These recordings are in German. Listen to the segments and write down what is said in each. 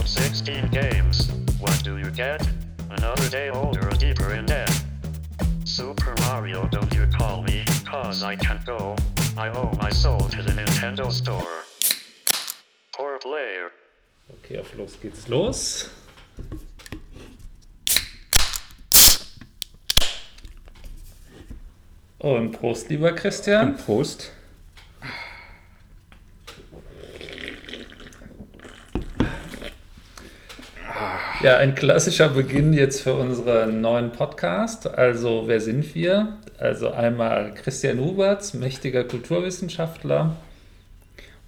Download 16 games. What do you get? Another day older, deeper in debt. Super Mario, don't you call me, cause I can't go. I owe my soul to the Nintendo Store. Poor player. Okay, auf los geht's los. Und Prost, lieber Christian. Prost. Ja, ein klassischer Beginn jetzt für unseren neuen Podcast. Also, wer sind wir? Also einmal Christian Huberts, mächtiger Kulturwissenschaftler.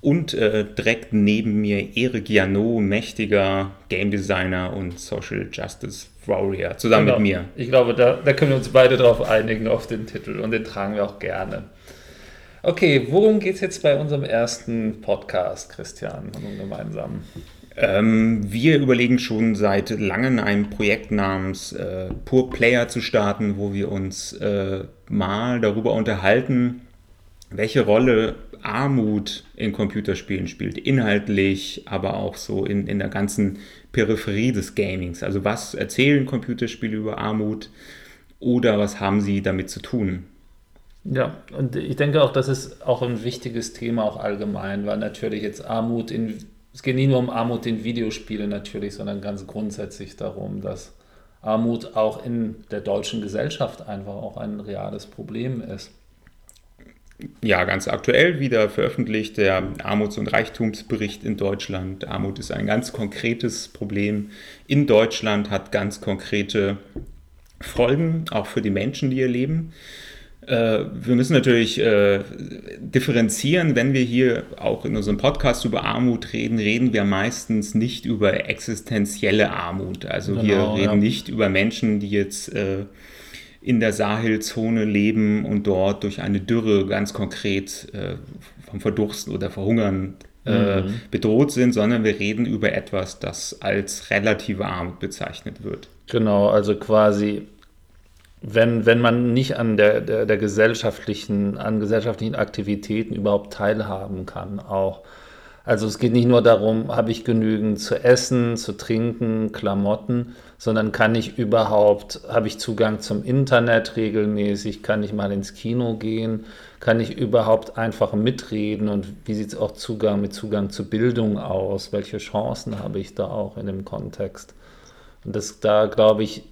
Und äh, direkt neben mir Eric Janot, mächtiger Game Designer und Social Justice Warrior, zusammen Genau. mit mir. Ich glaube, da, da können wir uns beide drauf einigen auf den Titel und den tragen wir auch gerne. Okay, worum geht es jetzt bei unserem ersten Podcast, Christian, unserem gemeinsamen? Ähm, wir überlegen schon seit langem ein Projekt namens äh, Pur Player zu starten, wo wir uns äh, mal darüber unterhalten, welche Rolle Armut in Computerspielen spielt, inhaltlich, aber auch so in, in der ganzen Peripherie des Gamings. Also was erzählen Computerspiele über Armut oder was haben sie damit zu tun? Ja, und ich denke auch, das ist auch ein wichtiges Thema auch allgemein, weil natürlich jetzt Armut in, es geht nicht nur um Armut in Videospielen natürlich, sondern ganz grundsätzlich darum, dass Armut auch in der deutschen Gesellschaft einfach auch ein reales Problem ist. Ja, ganz aktuell wieder veröffentlicht der Armuts- und Reichtumsbericht in Deutschland. Armut ist ein ganz konkretes Problem in Deutschland, hat ganz konkrete Folgen, auch für die Menschen, die hier leben. Äh, Wir müssen natürlich äh, differenzieren, wenn wir hier auch in unserem Podcast über Armut reden, reden wir meistens nicht über existenzielle Armut. Also wir Genau, reden ja. nicht über Menschen, die jetzt äh, in der Sahelzone leben und dort durch eine Dürre ganz konkret äh, vom Verdursten oder Verhungern äh, bedroht sind, sondern wir reden über etwas, das als relative Armut bezeichnet wird. Genau, also quasi, wenn, wenn man nicht an der, der, der gesellschaftlichen, an gesellschaftlichen Aktivitäten überhaupt teilhaben kann, auch. Also es geht nicht nur darum, habe ich genügend zu essen, zu trinken, Klamotten, sondern kann ich überhaupt, habe ich Zugang zum Internet regelmäßig, kann ich mal ins Kino gehen, kann ich überhaupt einfach mitreden und wie sieht es auch Zugang mit Zugang zu Bildung aus, welche Chancen habe ich da auch in dem Kontext? Und das, da glaube ich,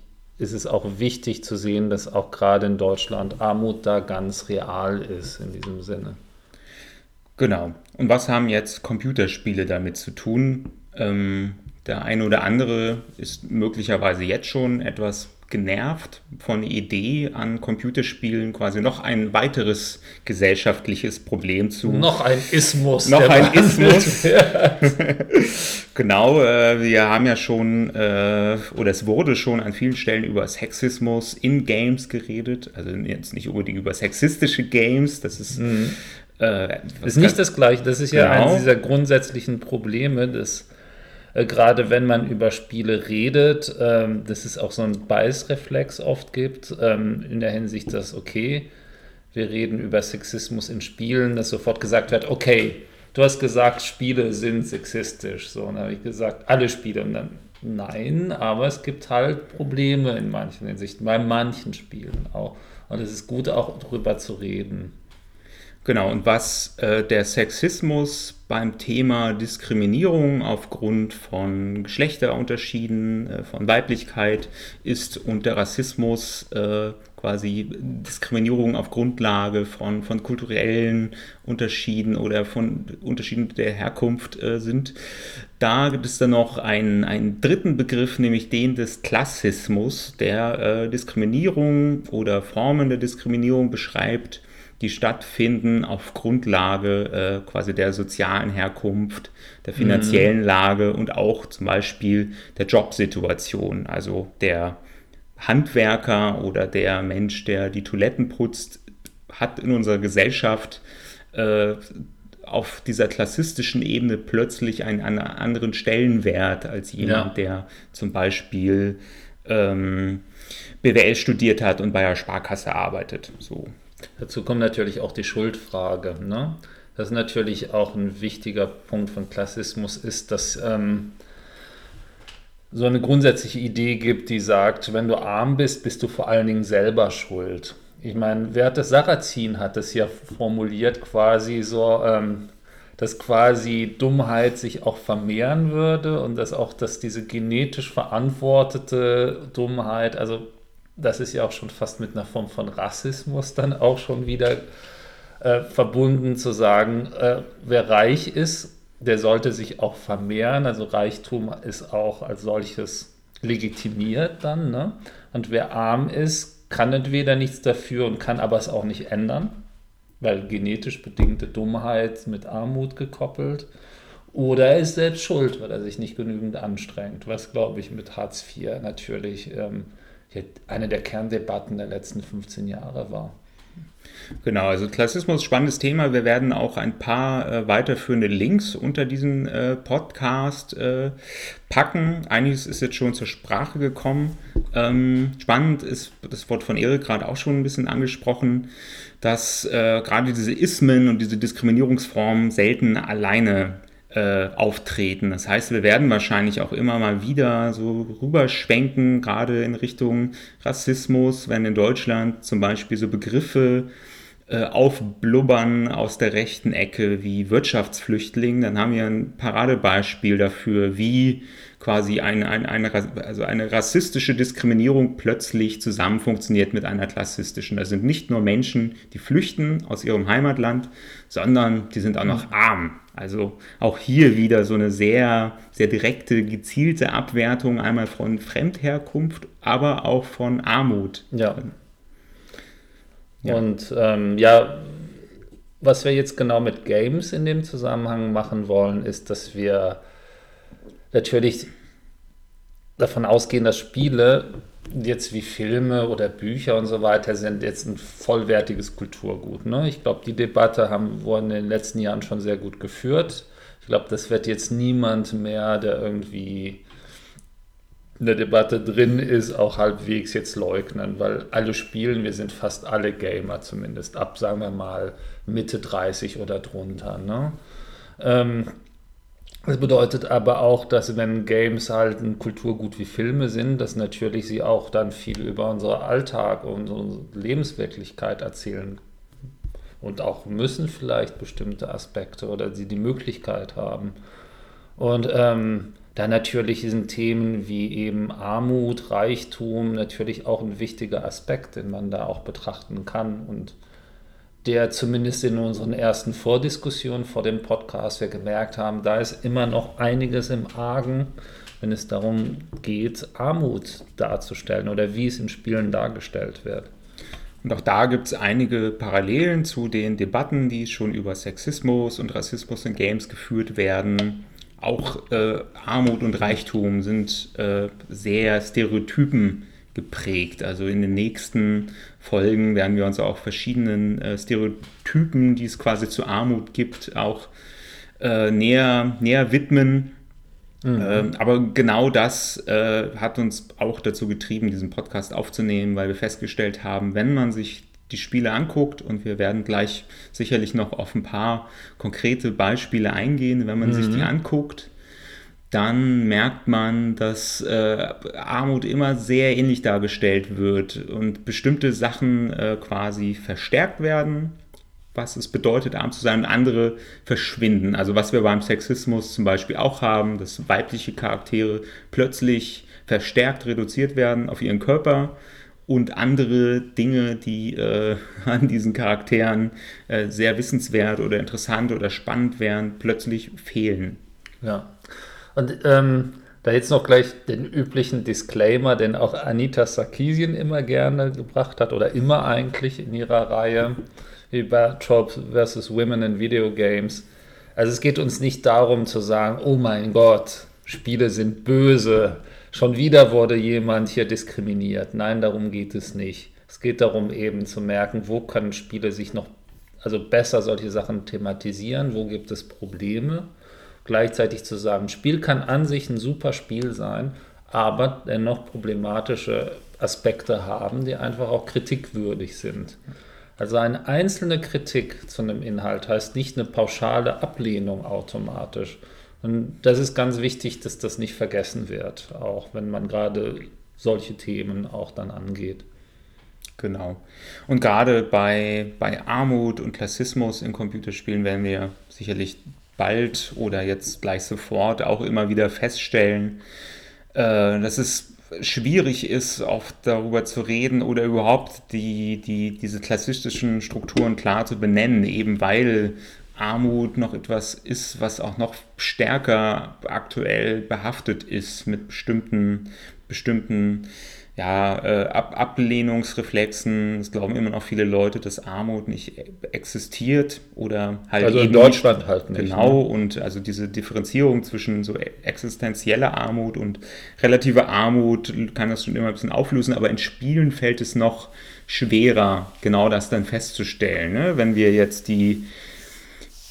ist es auch wichtig zu sehen, dass auch gerade in Deutschland Armut da ganz real ist in diesem Sinne. Genau. Und was haben jetzt Computerspiele damit zu tun? Ähm, der eine oder andere ist möglicherweise jetzt schon etwas genervt von der Idee an Computerspielen quasi noch ein weiteres gesellschaftliches Problem zu Noch ein Ismus. Noch ein Ismus. Genau, äh, wir haben ja schon, äh, oder es wurde schon an vielen Stellen über Sexismus in Games geredet. Also jetzt nicht unbedingt über sexistische Games, das ist. Äh, ist nicht das Gleiche. Das ist ja Genau. eines dieser grundsätzlichen Probleme, dass äh, gerade wenn man über Spiele redet, ähm, dass es auch so einen Beißreflex oft gibt, ähm, in der Hinsicht, dass, okay, wir reden über Sexismus in Spielen, dass sofort gesagt wird, okay, du hast gesagt, Spiele sind sexistisch. So, und dann habe ich gesagt, alle Spiele. Und dann, nein, aber es gibt halt Probleme in manchen Hinsichten, bei manchen Spielen auch. Und es ist gut, auch drüber zu reden. Genau, und was äh, der Sexismus beim Thema Diskriminierung aufgrund von Geschlechterunterschieden, äh, von Weiblichkeit ist und der Rassismus äh, quasi Diskriminierung auf Grundlage von, von kulturellen Unterschieden oder von Unterschieden der Herkunft äh, sind. Da gibt es dann noch einen, einen dritten Begriff, nämlich den des Klassismus, der äh, Diskriminierung oder Formen der Diskriminierung beschreibt, die stattfinden auf Grundlage äh, quasi der sozialen Herkunft, der finanziellen Lage und auch zum Beispiel der Jobsituation. Also der Handwerker oder der Mensch, der die Toiletten putzt, hat in unserer Gesellschaft äh, auf dieser klassistischen Ebene plötzlich einen, einen anderen Stellenwert als jemand, Ja. der zum Beispiel ähm, BWL studiert hat und bei der Sparkasse arbeitet. So. Dazu kommt natürlich auch die Schuldfrage. Ne? Das ist natürlich auch ein wichtiger Punkt von Klassismus, ist, dass ähm, so eine grundsätzliche Idee gibt, die sagt, wenn du arm bist, bist du vor allen Dingen selber schuld. Ich meine, Werther Sarrazin hat es ja formuliert quasi so, ähm, dass quasi Dummheit sich auch vermehren würde und dass auch, dass diese genetisch verantwortete Dummheit, also das ist ja auch schon fast mit einer Form von Rassismus dann auch schon wieder äh, verbunden zu sagen, äh, wer reich ist, der sollte sich auch vermehren. Also Reichtum ist auch als solches legitimiert dann. Ne? Und wer arm ist, kann entweder nichts dafür und kann aber es auch nicht ändern weil genetisch bedingte Dummheit mit Armut gekoppelt. Oder er ist selbst schuld, weil er sich nicht genügend anstrengt, was, glaube ich, mit Hartz IV natürlich ähm, eine der Kerndebatten der letzten 15 Jahre war. Genau, also Klassismus, spannendes Thema. Wir werden auch ein paar äh, weiterführende Links unter diesen äh, Podcast äh, packen. Einiges ist jetzt schon zur Sprache gekommen. Ähm, spannend ist, das Wort von Erik gerade auch schon ein bisschen angesprochen, dass äh, gerade diese Ismen und diese Diskriminierungsformen selten alleine äh, auftreten. Das heißt, wir werden wahrscheinlich auch immer mal wieder so rüberschwenken, gerade in Richtung Rassismus, wenn in Deutschland zum Beispiel so Begriffe äh, aufblubbern aus der rechten Ecke wie Wirtschaftsflüchtling, dann haben wir ein Paradebeispiel dafür, wie quasi eine, eine, eine, also eine rassistische Diskriminierung plötzlich zusammen funktioniert mit einer klassistischen. Das sind nicht nur Menschen, die flüchten aus ihrem Heimatland, sondern die sind auch noch arm. Also auch hier wieder so eine sehr, sehr direkte, gezielte Abwertung einmal von Fremdherkunft, aber auch von Armut. Ja. ja. Und ähm, ja, was wir jetzt genau mit Games in dem Zusammenhang machen wollen, ist, dass wir natürlich davon ausgehen, dass Spiele jetzt wie Filme oder Bücher und so weiter sind jetzt ein vollwertiges Kulturgut. Ne? Ich glaube, die Debatte haben wurden in den letzten Jahren schon sehr gut geführt. Ich glaube, das wird jetzt niemand mehr, der irgendwie in der Debatte drin ist, auch halbwegs jetzt leugnen, weil alle spielen, wir sind fast alle Gamer zumindest, ab, sagen wir mal, Mitte 30 oder drunter. Ne? Ähm, das bedeutet aber auch, dass wenn Games halt ein Kulturgut wie Filme sind, dass natürlich sie auch dann viel über unseren Alltag und unsere Lebenswirklichkeit erzählen und auch müssen vielleicht bestimmte Aspekte oder sie die Möglichkeit haben. Und ähm, da natürlich sind Themen wie eben Armut, Reichtum natürlich auch ein wichtiger Aspekt, den man da auch betrachten kann und der zumindest in unseren ersten Vordiskussionen vor dem Podcast wir gemerkt haben, da ist immer noch einiges im Argen, wenn es darum geht, Armut darzustellen oder wie es in Spielen dargestellt wird. Und auch da gibt es einige Parallelen zu den Debatten, die schon über Sexismus und Rassismus in Games geführt werden. Auch äh, Armut und Reichtum sind äh, sehr Stereotypen geprägt. Also in den nächsten Folgen werden wir uns auch verschiedenen äh, Stereotypen, die es quasi zur Armut gibt, auch äh, näher, näher widmen. Mhm. Ähm, aber genau das äh, hat uns auch dazu getrieben, diesen Podcast aufzunehmen, weil wir festgestellt haben, wenn man sich die Spiele anguckt und wir werden gleich sicherlich noch auf ein paar konkrete Beispiele eingehen, wenn man mhm. sich die anguckt, dann merkt man, dass äh, Armut immer sehr ähnlich dargestellt wird und bestimmte Sachen äh, quasi verstärkt werden, was es bedeutet, arm zu sein, und andere verschwinden. Also was wir beim Sexismus zum Beispiel auch haben, dass weibliche Charaktere plötzlich verstärkt reduziert werden auf ihren Körper und andere Dinge, die äh, an diesen Charakteren äh, sehr wissenswert oder interessant oder spannend wären, plötzlich fehlen. Ja. Und ähm, da jetzt noch gleich den üblichen Disclaimer, den auch Anita Sarkeesian immer gerne gebracht hat oder immer eigentlich in ihrer Reihe über Tropes versus Women in Video Games. Also es geht uns nicht darum zu sagen, oh mein Gott, Spiele sind böse, schon wieder wurde jemand hier diskriminiert. Nein, darum geht es nicht. Es geht darum eben zu merken, wo können Spiele sich noch also besser solche Sachen thematisieren, wo gibt es Probleme gleichzeitig zu sagen, Spiel kann an sich ein super Spiel sein, aber dennoch problematische Aspekte haben, die einfach auch kritikwürdig sind. Also eine einzelne Kritik zu einem Inhalt heißt nicht eine pauschale Ablehnung automatisch, Und das ist ganz wichtig, dass das nicht vergessen wird, auch wenn man gerade solche Themen auch dann angeht. Genau. Und gerade bei, bei Armut und Klassismus in Computerspielen werden wir sicherlich bald oder jetzt gleich sofort auch immer wieder feststellen, äh, dass es schwierig ist, auch darüber zu reden oder überhaupt die, die, diese klassistischen Strukturen klar zu benennen, eben weil Armut noch etwas ist, was auch noch stärker aktuell behaftet ist mit bestimmten, bestimmten ja, äh, Ab Ablehnungsreflexen. Es glauben immer noch viele Leute, dass Armut nicht existiert oder halt. Also in Deutschland halt nicht. Genau, ne? und also diese Differenzierung zwischen so existenzieller Armut und relativer Armut kann das schon immer ein bisschen auflösen, aber in Spielen fällt es noch schwerer, genau das dann festzustellen. Ne? Wenn wir jetzt die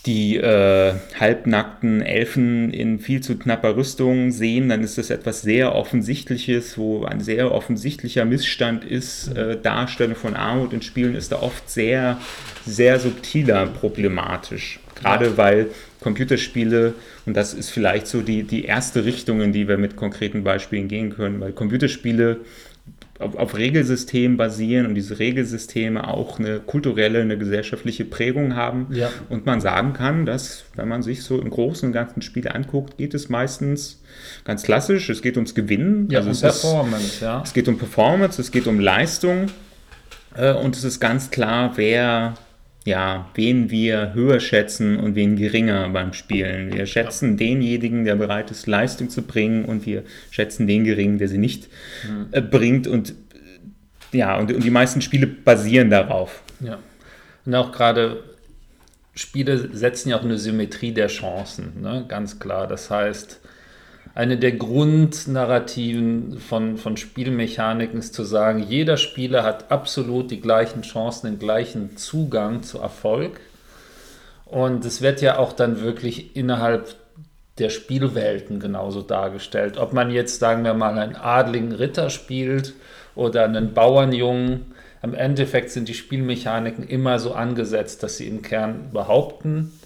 die äh, halbnackten Elfen in viel zu knapper Rüstung sehen, dann ist das etwas sehr Offensichtliches, wo ein sehr offensichtlicher Missstand ist. Äh, Darstellung von Armut in Spielen ist da oft sehr, sehr subtiler problematisch. Gerade weil Computerspiele, und das ist vielleicht so die, die erste Richtung, in die wir mit konkreten Beispielen gehen können, weil Computerspiele auf, auf Regelsystemen basieren und diese Regelsysteme auch eine kulturelle, eine gesellschaftliche Prägung haben. Ja. Und man sagen kann, dass, wenn man sich so im Großen und Ganzen Spiele anguckt, geht es meistens ganz klassisch, es geht ums Gewinnen. Ja, also um Performance, ist, ja. Es geht um Performance, es geht um Leistung. Äh, und es ist ganz klar, wer ja, wen wir höher schätzen und wen geringer beim Spielen. Wir schätzen ja. denjenigen, der bereit ist, Leistung zu bringen und wir schätzen den geringen, der sie nicht mhm. äh, bringt und ja, und, und, die meisten Spiele basieren darauf. Ja. Und auch gerade Spiele setzen ja auch eine Symmetrie der Chancen, ne? ganz klar. Das heißt, eine der Grundnarrativen von, von Spielmechaniken ist zu sagen, jeder Spieler hat absolut die gleichen Chancen, den gleichen Zugang zu Erfolg. Und es wird ja auch dann wirklich innerhalb der Spielwelten genauso dargestellt. Ob man jetzt, sagen wir mal, einen adligen Ritter spielt oder einen Bauernjungen, im Endeffekt sind die Spielmechaniken immer so angesetzt, dass sie im Kern behaupten,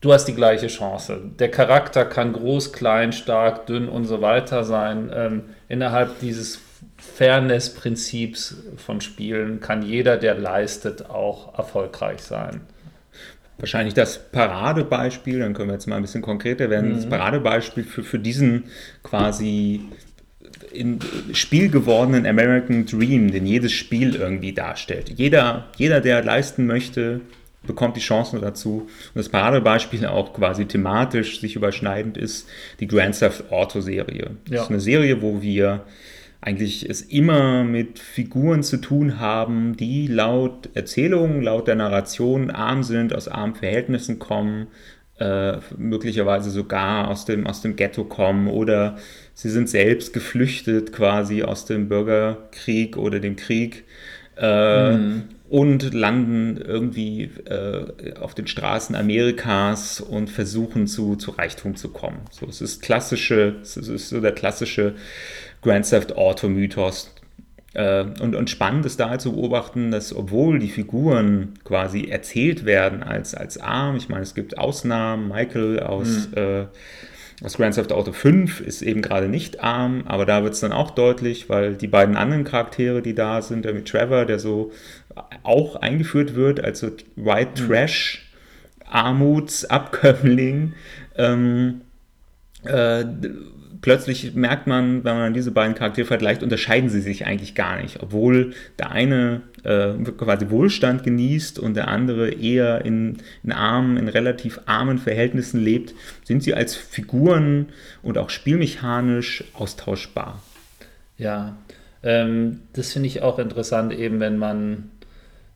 du hast die gleiche Chance. Der Charakter kann groß, klein, stark, dünn und so weiter sein. Ähm, innerhalb dieses Fairness-Prinzips von Spielen kann jeder, der leistet, auch erfolgreich sein. Wahrscheinlich das Paradebeispiel, dann können wir jetzt mal ein bisschen konkreter werden, mhm. das Paradebeispiel für, für diesen quasi in Spiel gewordenen American Dream, den jedes Spiel irgendwie darstellt. Jeder, jeder, der leisten möchte, bekommt die Chancen dazu. Und das Paradebeispiel auch quasi thematisch sich überschneidend ist die Grand Theft Auto Serie. Ja. Das ist eine Serie, wo wir eigentlich es immer mit Figuren zu tun haben, die laut Erzählung, laut der Narration arm sind, aus armen Verhältnissen kommen, äh, möglicherweise sogar aus dem, aus dem Ghetto kommen oder sie sind selbst geflüchtet quasi aus dem Bürgerkrieg oder dem Krieg. Äh, mhm und landen irgendwie äh, auf den Straßen Amerikas und versuchen zu, zu Reichtum zu kommen. So, es ist klassische, es ist so der klassische Grand Theft Auto Mythos. Äh, und, und spannend ist da halt zu beobachten, dass obwohl die Figuren quasi erzählt werden als, als arm, ich meine, es gibt Ausnahmen, Michael aus, mhm. äh, aus Grand Theft Auto 5 ist eben gerade nicht arm, aber da wird es dann auch deutlich, weil die beiden anderen Charaktere, die da sind, der mit Trevor, der so auch eingeführt wird, also White mhm. Trash, Armutsabkömmling. Ähm, äh, plötzlich merkt man, wenn man diese beiden Charaktere vergleicht, unterscheiden sie sich eigentlich gar nicht. Obwohl der eine äh, quasi Wohlstand genießt und der andere eher in, in armen, in relativ armen Verhältnissen lebt, sind sie als Figuren und auch spielmechanisch austauschbar. Ja, ähm, das finde ich auch interessant, eben wenn man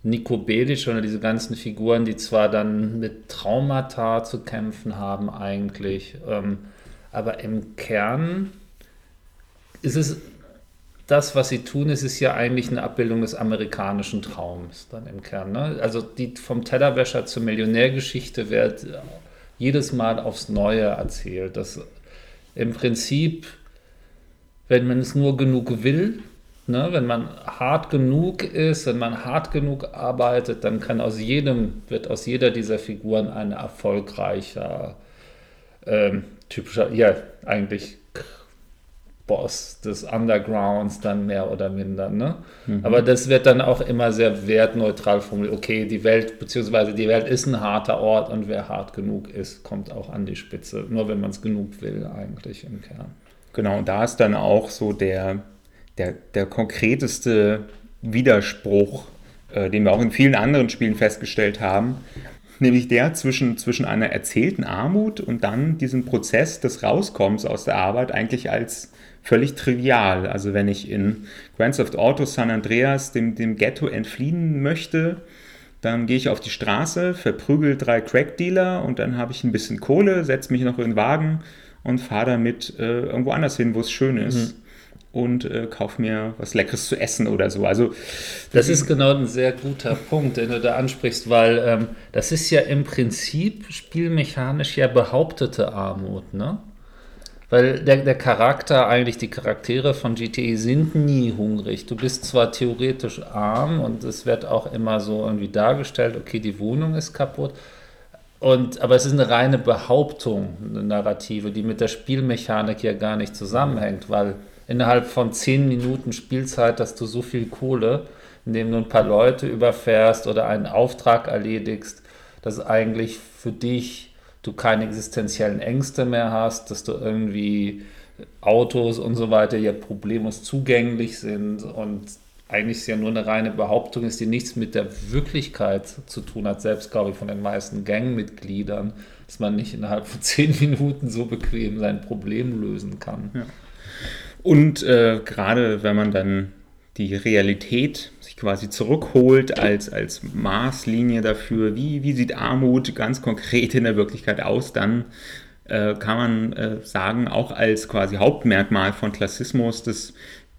Nico Bedic oder diese ganzen Figuren, die zwar dann mit Traumata zu kämpfen haben eigentlich, ähm, aber im Kern ist es das, was sie tun, ist es ja eigentlich eine Abbildung des amerikanischen Traums dann im Kern. Ne? Also die vom Tellerwäscher zur Millionärgeschichte wird jedes Mal aufs Neue erzählt. Dass im Prinzip, wenn man es nur genug will, Ne, wenn man hart genug ist, wenn man hart genug arbeitet, dann kann aus jedem, wird aus jeder dieser Figuren ein erfolgreicher ähm, typischer, ja, eigentlich Boss des Undergrounds dann mehr oder minder. Ne? Mhm. Aber das wird dann auch immer sehr wertneutral formuliert. Okay, die Welt, beziehungsweise die Welt ist ein harter Ort und wer hart genug ist, kommt auch an die Spitze. Nur wenn man es genug will, eigentlich im Kern. Genau, und da ist dann auch so der, der, der konkreteste Widerspruch, äh, den wir auch in vielen anderen Spielen festgestellt haben, nämlich der zwischen, zwischen einer erzählten Armut und dann diesem Prozess des Rauskommens aus der Arbeit eigentlich als völlig trivial. Also wenn ich in Grand Theft Auto San Andreas dem, dem Ghetto entfliehen möchte, dann gehe ich auf die Straße, verprügel drei Crack-Dealer und dann habe ich ein bisschen Kohle, setze mich noch in den Wagen und fahre damit äh, irgendwo anders hin, wo es schön ist. Mhm. Und äh, kauf mir was Leckeres zu essen oder so. Also das ist genau ein sehr guter Punkt, den du da ansprichst, weil ähm, das ist ja im Prinzip spielmechanisch ja behauptete Armut, ne? Weil der, der Charakter, eigentlich die Charaktere von GTE sind nie hungrig. Du bist zwar theoretisch arm und es wird auch immer so irgendwie dargestellt, okay, die Wohnung ist kaputt. Und, aber es ist eine reine Behauptung, eine Narrative, die mit der Spielmechanik ja gar nicht zusammenhängt, weil innerhalb von zehn Minuten Spielzeit hast du so viel Kohle, indem du ein paar Leute überfährst oder einen Auftrag erledigst, dass eigentlich für dich du keine existenziellen Ängste mehr hast, dass du irgendwie Autos und so weiter ja problemlos zugänglich sind und eigentlich ist ja nur eine reine Behauptung ist, die nichts mit der Wirklichkeit zu tun hat, selbst glaube ich von den meisten Gangmitgliedern, dass man nicht innerhalb von zehn Minuten so bequem sein Problem lösen kann. Ja. Und äh, gerade wenn man dann die Realität sich quasi zurückholt als, als Maßlinie dafür, wie, wie sieht Armut ganz konkret in der Wirklichkeit aus, dann äh, kann man äh, sagen, auch als quasi Hauptmerkmal von Klassismus, dass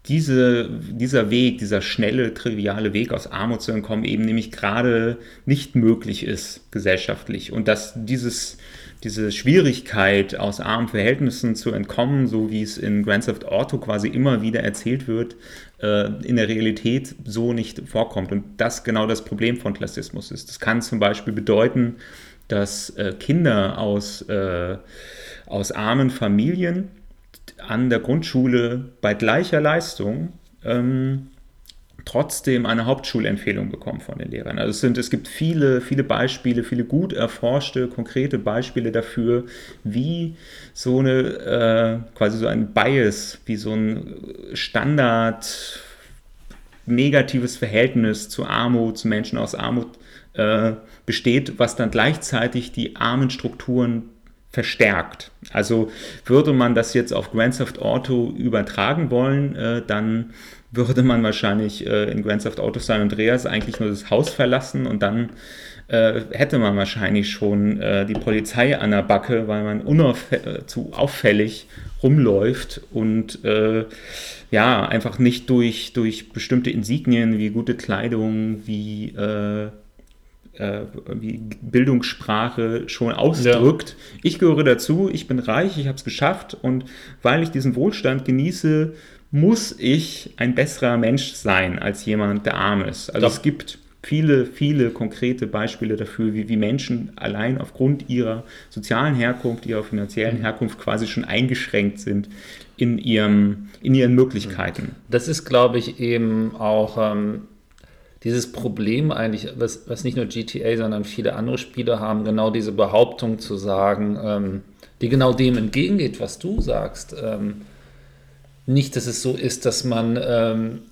diese, dieser Weg, dieser schnelle, triviale Weg aus Armut zu entkommen, eben nämlich gerade nicht möglich ist gesellschaftlich. Und dass dieses diese Schwierigkeit, aus armen Verhältnissen zu entkommen, so wie es in Grand Theft Auto quasi immer wieder erzählt wird, äh, in der Realität so nicht vorkommt. Und das genau das Problem von Klassismus ist. Das kann zum Beispiel bedeuten, dass äh, Kinder aus, äh, aus armen Familien an der Grundschule bei gleicher Leistung ähm, trotzdem eine Hauptschulempfehlung bekommen von den Lehrern. Also es, sind, es gibt viele, viele Beispiele, viele gut erforschte, konkrete Beispiele dafür, wie so eine, äh, quasi so ein Bias, wie so ein Standard negatives Verhältnis zu Armut, zu Menschen aus Armut äh, besteht, was dann gleichzeitig die armen Strukturen verstärkt. Also würde man das jetzt auf Grand Theft Auto übertragen wollen, äh, dann würde man wahrscheinlich äh, in Grand Theft Auto San Andreas eigentlich nur das Haus verlassen und dann äh, hätte man wahrscheinlich schon äh, die Polizei an der Backe, weil man äh, zu auffällig rumläuft und äh, ja, einfach nicht durch, durch bestimmte Insignien wie gute Kleidung, wie äh, wie Bildungssprache schon ausdrückt. Ja. Ich gehöre dazu, ich bin reich, ich habe es geschafft und weil ich diesen Wohlstand genieße, muss ich ein besserer Mensch sein als jemand, der arm ist. Also Doch. es gibt viele, viele konkrete Beispiele dafür, wie, wie Menschen allein aufgrund ihrer sozialen Herkunft, ihrer finanziellen mhm. Herkunft quasi schon eingeschränkt sind in, ihrem, in ihren Möglichkeiten. Das ist, glaube ich, eben auch ähm, dieses Problem eigentlich, was, was nicht nur GTA, sondern viele andere Spiele haben, genau diese Behauptung zu sagen, ähm, die genau dem entgegengeht, was du sagst. Ähm, nicht, dass es so ist, dass man ähm,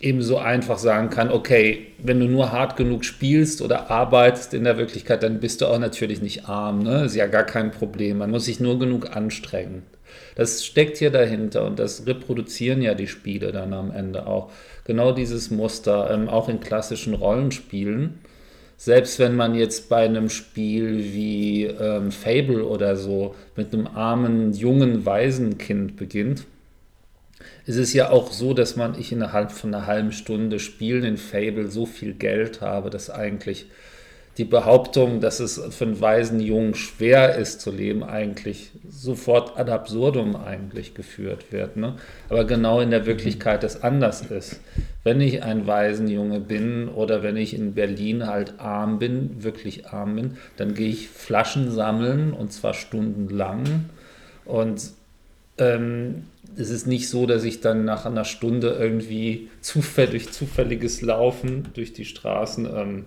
eben so einfach sagen kann, okay, wenn du nur hart genug spielst oder arbeitest in der Wirklichkeit, dann bist du auch natürlich nicht arm. Ne? Ist ja gar kein Problem. Man muss sich nur genug anstrengen. Das steckt hier dahinter und das reproduzieren ja die Spiele dann am Ende auch. Genau dieses Muster, ähm, auch in klassischen Rollenspielen. Selbst wenn man jetzt bei einem Spiel wie ähm, Fable oder so mit einem armen, jungen Waisenkind beginnt, es ist ja auch so, dass man ich innerhalb von einer halben Stunde Spielen in Fable so viel Geld habe, dass eigentlich die Behauptung, dass es für einen weisen Jungen schwer ist zu leben, eigentlich sofort ad absurdum eigentlich geführt wird. Ne? Aber genau in der Wirklichkeit das anders ist. wenn ich ein Waisenjunge bin oder wenn ich in Berlin halt arm bin, wirklich arm bin, dann gehe ich Flaschen sammeln und zwar stundenlang. Und ähm, es ist nicht so, dass ich dann nach einer Stunde irgendwie zufällig, durch zufälliges Laufen durch die Straßen ähm,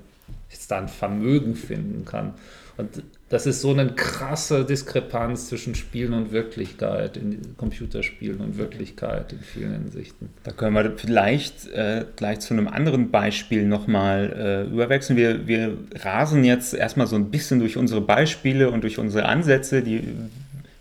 jetzt da ein Vermögen finden kann. Und das ist so eine krasse Diskrepanz zwischen Spielen und Wirklichkeit, in Computerspielen und Wirklichkeit in vielen Hinsichten. Da können wir vielleicht äh, gleich zu einem anderen Beispiel nochmal äh, überwechseln. Wir, wir rasen jetzt erstmal so ein bisschen durch unsere Beispiele und durch unsere Ansätze, die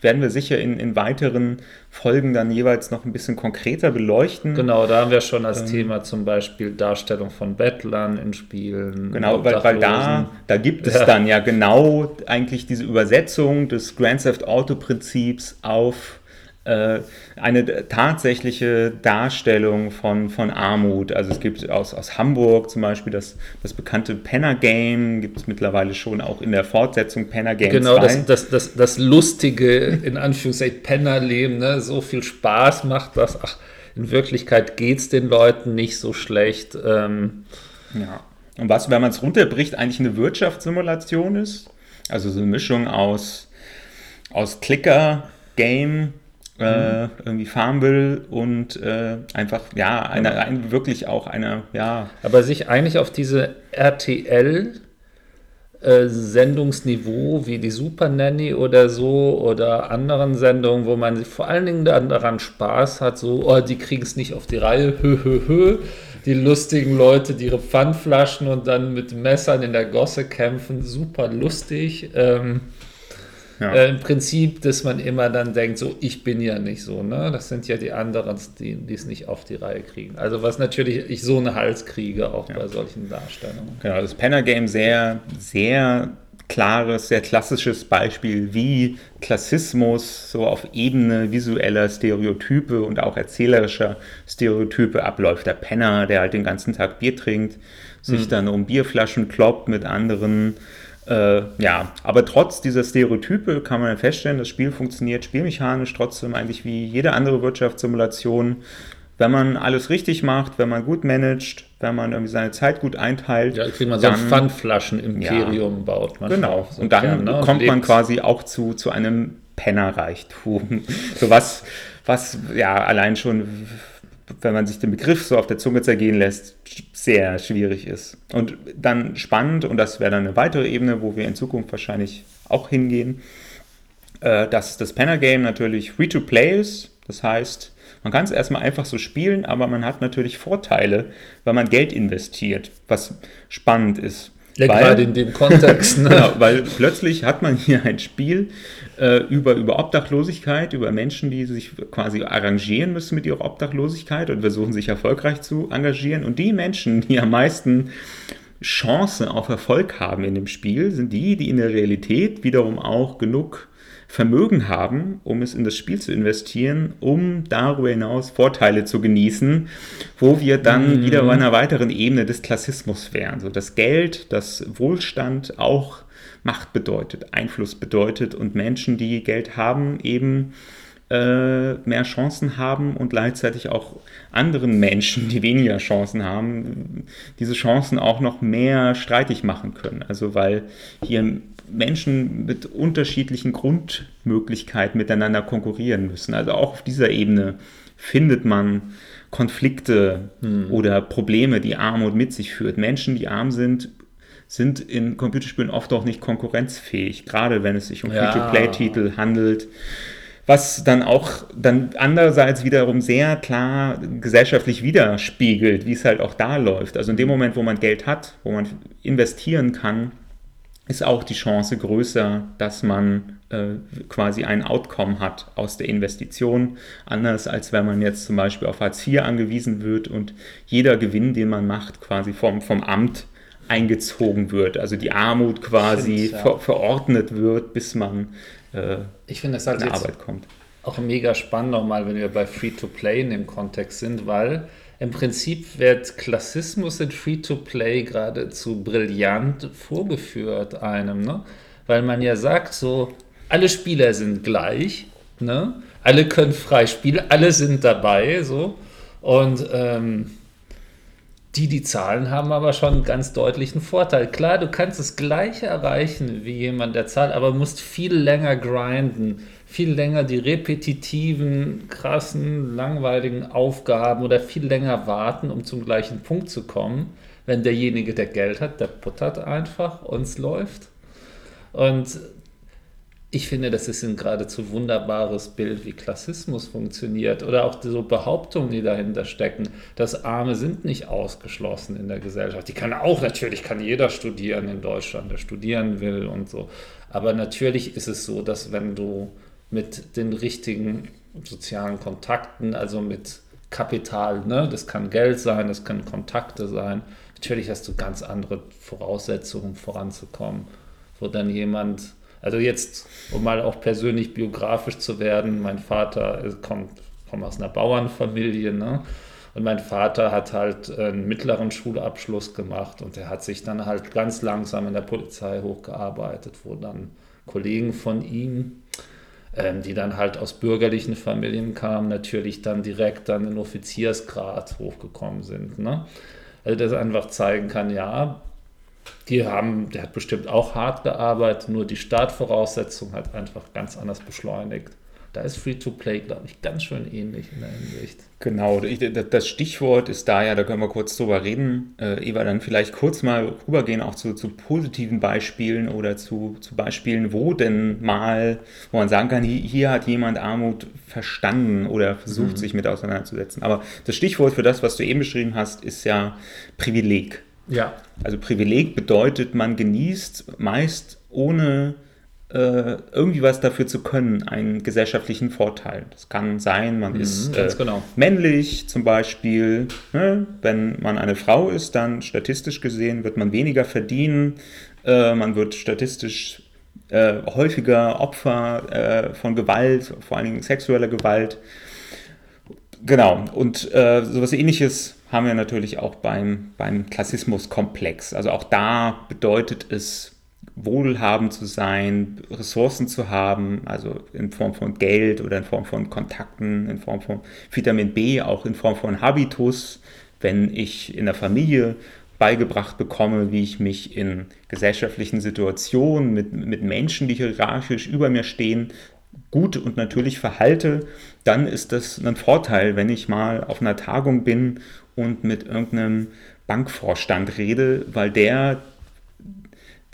werden wir sicher in, in weiteren Folgen dann jeweils noch ein bisschen konkreter beleuchten. Genau, da haben wir schon als ähm, Thema zum Beispiel Darstellung von Bettlern in Spielen. Genau, weil, weil da, da gibt es ja. dann ja genau eigentlich diese Übersetzung des Grand Theft Auto Prinzips auf eine tatsächliche Darstellung von, von Armut. Also es gibt aus, aus Hamburg zum Beispiel das, das bekannte Penner Game, gibt es mittlerweile schon auch in der Fortsetzung Penner Game Genau, 2. Das, das, das, das lustige, in Anführungszeichen, Pennerleben, ne? so viel Spaß macht das. Ach, in Wirklichkeit geht es den Leuten nicht so schlecht. Ähm, ja. Und was, wenn man es runterbricht, eigentlich eine Wirtschaftssimulation ist? Also so eine Mischung aus, aus Clicker, Game, äh, irgendwie fahren will und äh, einfach, ja, eine, ein, wirklich auch eine, ja. Aber sich eigentlich auf diese RTL äh, Sendungsniveau wie die Super Nanny oder so oder anderen Sendungen, wo man vor allen Dingen daran Spaß hat, so, oh, die kriegen es nicht auf die Reihe, hö, hö, hö. Die lustigen Leute, die ihre Pfandflaschen und dann mit Messern in der Gosse kämpfen, super lustig. Ähm, ja. Äh, Im Prinzip, dass man immer dann denkt, so, ich bin ja nicht so, ne? Das sind ja die anderen, die es nicht auf die Reihe kriegen. Also was natürlich ich so einen Hals kriege, auch ja. bei solchen Darstellungen. Genau, das Penner Game sehr, sehr klares, sehr klassisches Beispiel, wie Klassismus so auf Ebene visueller Stereotype und auch erzählerischer Stereotype abläuft. Der Penner, der halt den ganzen Tag Bier trinkt, sich hm. dann um Bierflaschen kloppt mit anderen äh, ja, aber trotz dieser Stereotype kann man feststellen, das Spiel funktioniert spielmechanisch trotzdem eigentlich wie jede andere Wirtschaftssimulation. Wenn man alles richtig macht, wenn man gut managt, wenn man irgendwie seine Zeit gut einteilt. Ja, kriegt man so ein Pfandflaschen-Imperium ja, baut man. Genau. So und dann Kern, ne? kommt man quasi auch zu, zu einem Pennerreichtum. so was, was ja allein schon wenn man sich den Begriff so auf der Zunge zergehen lässt, sehr schwierig ist. Und dann spannend, und das wäre dann eine weitere Ebene, wo wir in Zukunft wahrscheinlich auch hingehen, äh, dass das Penner Game natürlich Free-to-Play ist. Das heißt, man kann es erstmal einfach so spielen, aber man hat natürlich Vorteile, weil man Geld investiert, was spannend ist. Weil, gerade in dem Kontext. Ne? genau, weil plötzlich hat man hier ein Spiel äh, über, über Obdachlosigkeit, über Menschen, die sich quasi arrangieren müssen mit ihrer Obdachlosigkeit und versuchen sich erfolgreich zu engagieren. Und die Menschen, die am meisten Chancen auf Erfolg haben in dem Spiel, sind die, die in der Realität wiederum auch genug Vermögen haben, um es in das Spiel zu investieren, um darüber hinaus Vorteile zu genießen, wo wir dann mhm. wieder bei einer weiteren Ebene des Klassismus wären. So das Geld, das Wohlstand auch Macht bedeutet, Einfluss bedeutet und Menschen, die Geld haben, eben äh, mehr Chancen haben und gleichzeitig auch anderen Menschen, die weniger Chancen haben, diese Chancen auch noch mehr streitig machen können. Also weil hier Menschen mit unterschiedlichen Grundmöglichkeiten miteinander konkurrieren müssen. Also auch auf dieser Ebene findet man Konflikte hm. oder Probleme, die Armut mit sich führt. Menschen, die arm sind, sind in Computerspielen oft auch nicht konkurrenzfähig, gerade wenn es sich um ja. Free-to-Play-Titel handelt. Was dann auch dann andererseits wiederum sehr klar gesellschaftlich widerspiegelt, wie es halt auch da läuft. Also in dem Moment, wo man Geld hat, wo man investieren kann, ist auch die Chance größer, dass man äh, quasi ein Outcome hat aus der Investition. Anders als wenn man jetzt zum Beispiel auf Hartz IV angewiesen wird und jeder Gewinn, den man macht, quasi vom, vom Amt eingezogen wird. Also die Armut quasi ja. ver verordnet wird, bis man äh, ich finde das in Arbeit kommt. Auch mega spannend nochmal, wenn wir bei Free-to-Play in dem Kontext sind, weil im Prinzip wird Klassismus in Free-to-Play geradezu brillant vorgeführt einem, ne? weil man ja sagt, so, alle Spieler sind gleich, ne? alle können frei spielen, alle sind dabei, so. Und ähm, Die, die Zahlen haben aber schon einen ganz deutlichen Vorteil. Klar, du kannst das Gleiche erreichen wie jemand, der zahlt, aber musst viel länger grinden, viel länger die repetitiven, krassen, langweiligen Aufgaben oder viel länger warten, um zum gleichen Punkt zu kommen. Wenn derjenige, der Geld hat, der puttert einfach und es läuft. Und ich finde, das ist ein geradezu wunderbares Bild, wie Klassismus funktioniert oder auch so Behauptungen, die dahinter stecken, dass Arme sind nicht ausgeschlossen in der Gesellschaft. Die kann auch, natürlich kann jeder studieren in Deutschland, der studieren will und so. Aber natürlich ist es so, dass wenn du mit den richtigen sozialen Kontakten, also mit Kapital, ne, das kann Geld sein, das können Kontakte sein, natürlich hast du ganz andere Voraussetzungen voranzukommen, wo dann jemand also jetzt, um mal auch persönlich biografisch zu werden, mein Vater kommt, kommt aus einer Bauernfamilie, ne? Und mein Vater hat halt einen mittleren Schulabschluss gemacht und er hat sich dann halt ganz langsam in der Polizei hochgearbeitet, wo dann Kollegen von ihm, ähm, die dann halt aus bürgerlichen Familien kamen, natürlich dann direkt dann in Offiziersgrad hochgekommen sind. Ne? Also das einfach zeigen kann, ja, die haben, der hat bestimmt auch hart gearbeitet, nur die Startvoraussetzung hat einfach ganz anders beschleunigt. Da ist Free-to-Play, glaube ich, ganz schön ähnlich in der Hinsicht. Genau, das Stichwort ist da ja, da können wir kurz drüber reden. Äh, Eva, dann vielleicht kurz mal rübergehen auch zu, zu positiven Beispielen oder zu, zu, Beispielen, wo denn mal, wo man sagen kann, hier, hier hat jemand Armut verstanden oder versucht, mhm. sich mit auseinanderzusetzen. Aber das Stichwort für das, was du eben beschrieben hast, ist ja Privileg. Ja. Also Privileg bedeutet, man genießt meist ohne äh, irgendwie was dafür zu können, einen gesellschaftlichen Vorteil. Das kann sein, man mhm, ist äh, genau. männlich zum Beispiel. Ne? Wenn man eine Frau ist, dann statistisch gesehen wird man weniger verdienen. Äh, man wird statistisch äh, häufiger Opfer äh, von Gewalt, vor allen Dingen sexueller Gewalt. Genau, und äh, sowas ähnliches haben wir natürlich auch beim, beim Klassismuskomplex. Also auch da bedeutet es, wohlhabend zu sein, Ressourcen zu haben, also in Form von Geld oder in Form von Kontakten, in Form von Vitamin B, auch in Form von Habitus, wenn ich in der Familie beigebracht bekomme, wie ich mich in gesellschaftlichen Situationen mit, mit Menschen, die hierarchisch über mir stehen, gut und natürlich verhalte, dann ist das ein Vorteil, wenn ich mal auf einer Tagung bin und mit irgendeinem Bankvorstand rede, weil der,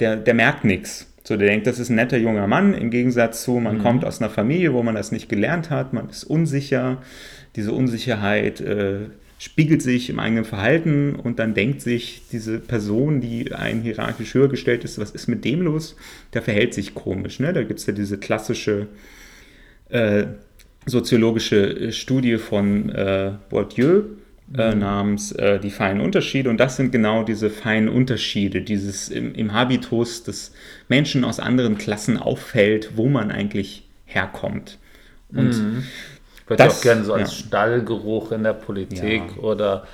der, der merkt nichts. So, der denkt, das ist ein netter junger Mann, im Gegensatz zu, man mhm. kommt aus einer Familie, wo man das nicht gelernt hat, man ist unsicher. Diese Unsicherheit äh, spiegelt sich im eigenen Verhalten und dann denkt sich diese Person, die ein hierarchisch höher gestellt ist, was ist mit dem los? Der verhält sich komisch. Ne? Da gibt es ja diese klassische äh, soziologische Studie von äh, Bourdieu, äh, mhm. namens äh, Die feinen Unterschiede. Und das sind genau diese feinen Unterschiede, dieses im, im, Habitus des Menschen aus anderen Klassen auffällt, wo man eigentlich herkommt. Und mhm. Wird das, auch gerne so als ja. Stallgeruch in der Politik ja. oder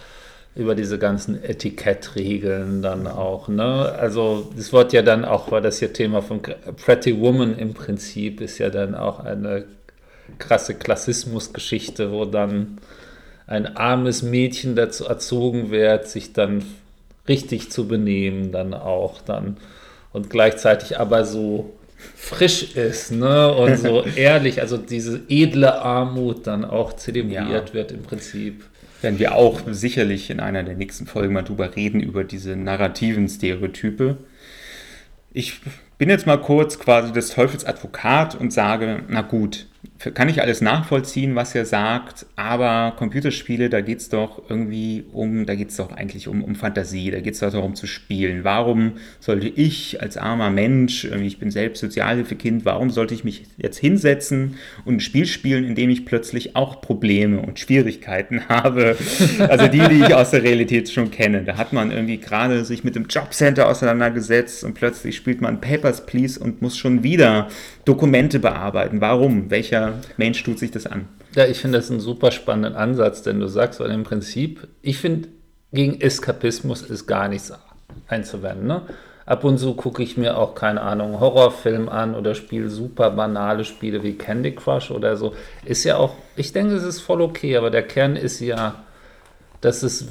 über diese ganzen Etikettregeln dann auch. Ne? Also es wird ja dann auch, weil das hier Thema von Pretty Woman im Prinzip ist ja dann auch eine krasse Klassismusgeschichte, wo dann ein armes Mädchen dazu erzogen wird, sich dann richtig zu benehmen, dann auch dann und gleichzeitig aber so frisch ist, ne? Und so ehrlich, also diese edle Armut dann auch zelebriert ja. wird im Prinzip. Werden wir auch sicherlich in einer der nächsten Folgen mal drüber reden, über diese narrativen Stereotype. Ich bin jetzt mal kurz quasi des Teufels Advokat und sage, na gut, kann ich alles nachvollziehen, was er sagt, aber Computerspiele, da geht es doch irgendwie um, da geht es doch eigentlich um, um Fantasie, da geht es doch darum zu spielen. Warum sollte ich als armer Mensch, ich bin selbst Sozialhilfekind, warum sollte ich mich jetzt hinsetzen und ein Spiel spielen, in dem ich plötzlich auch Probleme und Schwierigkeiten habe? Also die, die ich aus der Realität schon kenne. Da hat man irgendwie gerade sich mit dem Jobcenter auseinandergesetzt und plötzlich spielt man Papers, Please und muss schon wieder Dokumente bearbeiten. Warum? Welcher Mensch tut sich das an? Ja, ich finde das einen super spannenden Ansatz, denn du sagst, weil im Prinzip, ich finde, gegen Eskapismus ist gar nichts einzuwenden. Ne? Ab und zu gucke ich mir auch, keine Ahnung, Horrorfilm an oder spiele super banale Spiele wie Candy Crush oder so. Ist ja auch, ich denke, es ist voll okay, aber der Kern ist ja, dass es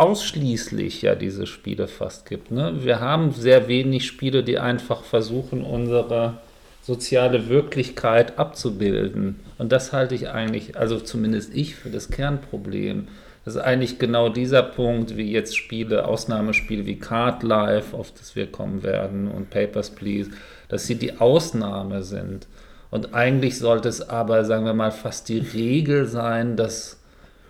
ausschließlich ja diese Spiele fast gibt. Ne? Wir haben sehr wenig Spiele, die einfach versuchen, unsere soziale Wirklichkeit abzubilden. Und das halte ich eigentlich, also zumindest ich, für das Kernproblem. Das ist eigentlich genau dieser Punkt, wie jetzt Spiele, Ausnahmespiele wie Card Life, auf das wir kommen werden, und Papers, Please, dass sie die Ausnahme sind. Und eigentlich sollte es aber, sagen wir mal, fast die Regel sein, dass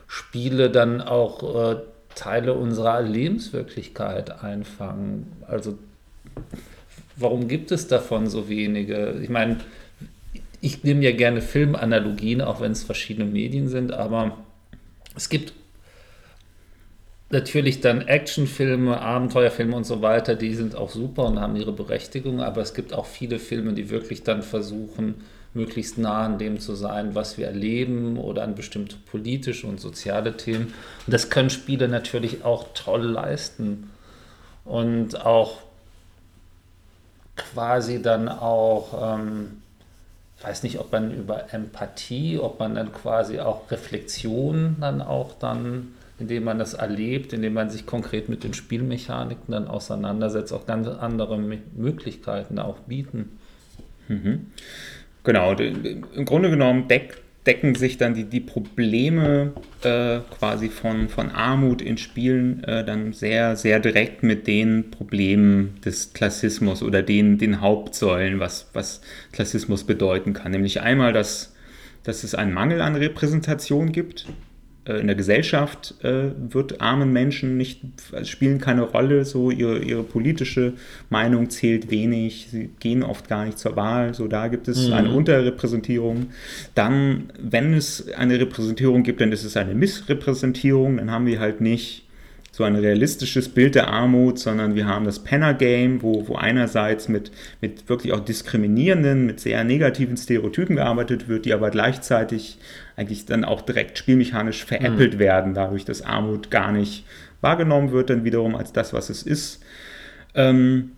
Spiele dann auch äh, Teile unserer Lebenswirklichkeit einfangen. Also warum gibt es davon so wenige? Ich meine, ich nehme ja gerne Filmanalogien, auch wenn es verschiedene Medien sind, aber es gibt natürlich dann Actionfilme, Abenteuerfilme und so weiter, die sind auch super und haben ihre Berechtigung, aber es gibt auch viele Filme, die wirklich dann versuchen, möglichst nah an dem zu sein, was wir erleben oder an bestimmte politische und soziale Themen. Und das können Spiele natürlich auch toll leisten und auch quasi dann auch, ähm, ich weiß nicht, ob man über Empathie, ob man dann quasi auch Reflexion dann auch dann, indem man das erlebt, indem man sich konkret mit den Spielmechaniken dann auseinandersetzt, auch ganz andere Möglichkeiten auch bieten. Mhm. Genau, im Grunde genommen deckt decken sich dann die, die Probleme äh, quasi von, von Armut in Spielen äh, dann sehr, sehr direkt mit den Problemen des Klassismus oder den, den Hauptsäulen, was, was Klassismus bedeuten kann. Nämlich einmal, dass, dass es einen Mangel an Repräsentation gibt in der Gesellschaft äh, wird armen Menschen nicht, spielen keine Rolle, so ihre, ihre politische Meinung zählt wenig, sie gehen oft gar nicht zur Wahl, so da gibt es mhm. eine Unterrepräsentierung. Dann, wenn es eine Repräsentierung gibt, dann ist es eine Missrepräsentierung, dann haben wir halt nicht so ein realistisches Bild der Armut, sondern wir haben das Penner-Game, wo, wo einerseits mit, mit wirklich auch diskriminierenden, mit sehr negativen Stereotypen gearbeitet wird, die aber gleichzeitig eigentlich dann auch direkt spielmechanisch veräppelt mhm. werden, dadurch, dass Armut gar nicht wahrgenommen wird, dann wiederum als das, was es ist. Ähm,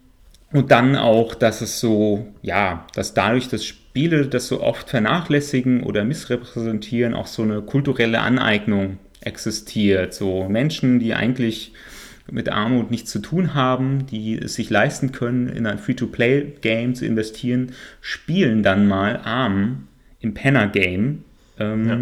und dann auch, dass es so, ja, dass dadurch, dass Spiele das so oft vernachlässigen oder missrepräsentieren, auch so eine kulturelle Aneignung existiert. So Menschen, die eigentlich mit Armut nichts zu tun haben, die es sich leisten können, in ein Free-to-Play-Game zu investieren, spielen dann mal arm im Penner-Game. Ähm, ja.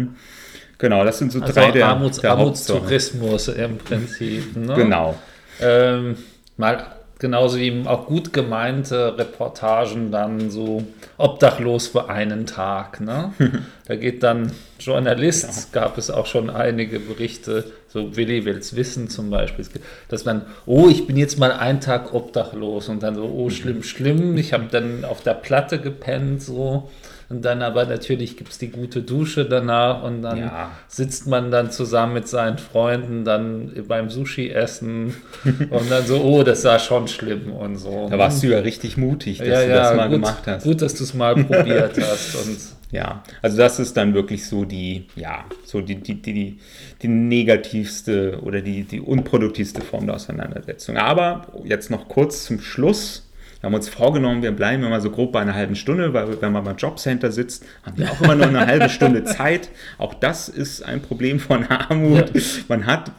Genau, das sind so also drei der, Armuts, der Armutstourismus im Prinzip. Ne? Genau. Ähm, mal genauso wie auch gut gemeinte Reportagen dann so obdachlos für einen Tag. Ne? da geht dann Journalist, genau. gab es auch schon einige Berichte, so Willi will es wissen zum Beispiel, dass man, oh, ich bin jetzt mal einen Tag obdachlos und dann so, oh, schlimm, schlimm, ich habe dann auf der Platte gepennt, so. Und dann aber natürlich gibt es die gute Dusche danach und dann ja. sitzt man dann zusammen mit seinen Freunden dann beim Sushi essen und dann so, oh, das war schon schlimm und so. Da warst du ja richtig mutig, dass ja, du das mal gut, gemacht hast. Gut, dass du es mal probiert hast. Und ja, also das ist dann wirklich so die, ja, so die, die, die, die negativste oder die, die unproduktivste Form der Auseinandersetzung. Aber jetzt noch kurz zum Schluss wir haben uns vorgenommen, wir bleiben immer so grob bei einer halben Stunde, weil wenn man beim Jobcenter sitzt, haben wir auch immer nur eine halbe Stunde Zeit. Auch das ist ein Problem von Armut. Ja. Man hat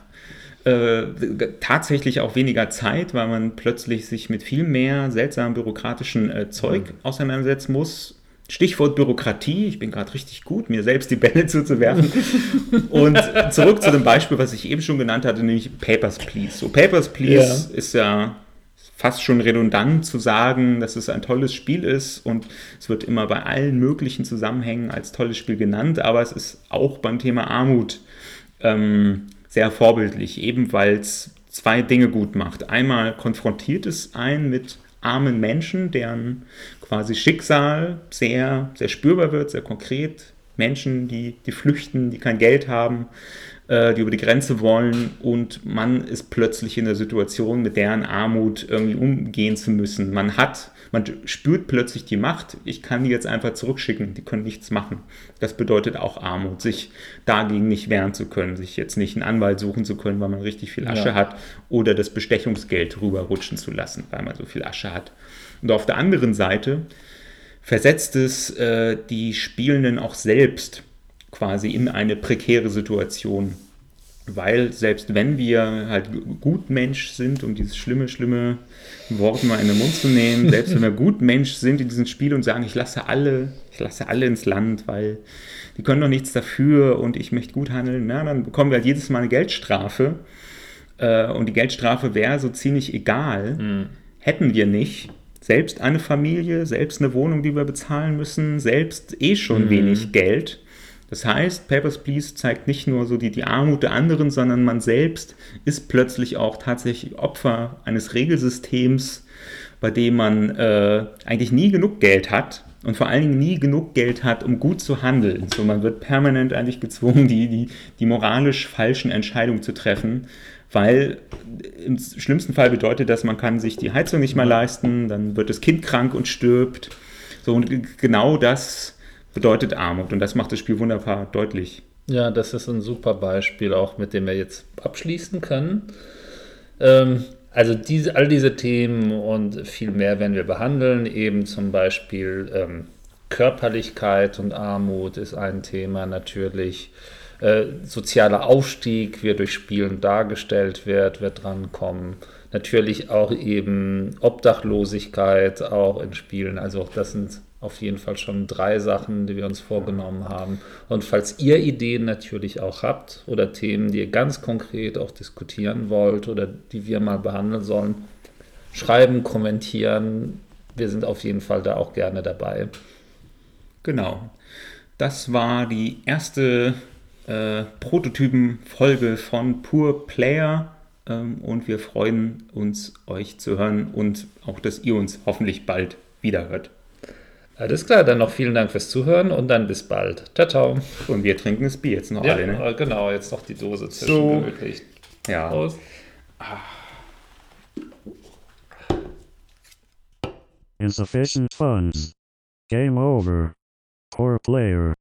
äh, tatsächlich auch weniger Zeit, weil man plötzlich sich mit viel mehr seltsamen bürokratischen äh, Zeug mhm. auseinandersetzen muss. Stichwort Bürokratie. Ich bin gerade richtig gut, mir selbst die Bälle zuzuwerfen. Und zurück zu dem Beispiel, was ich eben schon genannt hatte, nämlich Papers, Please. So, Papers, Please ja. ist ja fast schon redundant zu sagen, dass es ein tolles Spiel ist und es wird immer bei allen möglichen Zusammenhängen als tolles Spiel genannt, aber es ist auch beim Thema Armut ähm, sehr vorbildlich, eben weil es zwei Dinge gut macht. Einmal konfrontiert es einen mit armen Menschen, deren quasi Schicksal sehr, sehr spürbar wird, sehr konkret. Menschen, die, die flüchten, die kein Geld haben, die über die Grenze wollen und man ist plötzlich in der Situation, mit deren Armut irgendwie umgehen zu müssen. Man hat, man spürt plötzlich die Macht, ich kann die jetzt einfach zurückschicken, die können nichts machen. Das bedeutet auch Armut, sich dagegen nicht wehren zu können, sich jetzt nicht einen Anwalt suchen zu können, weil man richtig viel Asche ja. hat oder das Bestechungsgeld rüberrutschen zu lassen, weil man so viel Asche hat. Und auf der anderen Seite versetzt es äh, die Spielenden auch selbst quasi in eine prekäre Situation. weil selbst wenn wir halt Gutmensch sind, um dieses schlimme, schlimme Wort mal in den Mund zu nehmen, selbst wenn wir Gutmensch sind in diesem Spiel und sagen, ich lasse alle, ich lasse alle ins Land, weil die können doch nichts dafür und ich möchte gut handeln, na, dann bekommen wir halt jedes Mal eine Geldstrafe. Äh, und die Geldstrafe wäre so ziemlich egal, mhm. hätten wir nicht. Selbst eine Familie, selbst eine Wohnung, die wir bezahlen müssen, selbst eh schon mhm. wenig Geld das heißt, Papers, Please zeigt nicht nur so die, die Armut der anderen, sondern man selbst ist plötzlich auch tatsächlich Opfer eines Regelsystems, bei dem man äh, eigentlich nie genug Geld hat und vor allen Dingen nie genug Geld hat, um gut zu handeln. So, man wird permanent eigentlich gezwungen, die, die, die moralisch falschen Entscheidungen zu treffen, weil im schlimmsten Fall bedeutet das, man kann sich die Heizung nicht mehr leisten, dann wird das Kind krank und stirbt. So, und genau das bedeutet Armut. Und das macht das Spiel wunderbar deutlich. Ja, das ist ein super Beispiel, auch mit dem wir jetzt abschließen können. Ähm, also diese, all diese Themen und viel mehr werden wir behandeln. Eben zum Beispiel ähm, Körperlichkeit und Armut ist ein Thema natürlich. Äh, sozialer Aufstieg, wie er durch Spielen dargestellt wird, wird drankommen. Natürlich auch eben Obdachlosigkeit auch in Spielen. Also das sind auf jeden Fall schon drei Sachen, die wir uns vorgenommen haben. Und falls ihr Ideen natürlich auch habt oder Themen, die ihr ganz konkret auch diskutieren wollt oder die wir mal behandeln sollen, schreiben, kommentieren. Wir sind auf jeden Fall da auch gerne dabei. Genau. Das war die erste äh, Prototypen-Folge von Pure Player. Ähm, und wir freuen uns, euch zu hören und auch, dass ihr uns hoffentlich bald wiederhört. Alles klar, dann noch vielen Dank fürs Zuhören und dann bis bald. Ciao, ciao. Und wir trinken das Bier jetzt noch ja, alle, ne? Äh, genau, jetzt noch die Dose zwischenmöglich. So. Ja. Prost. Insufficient funds. Game over. Poor player.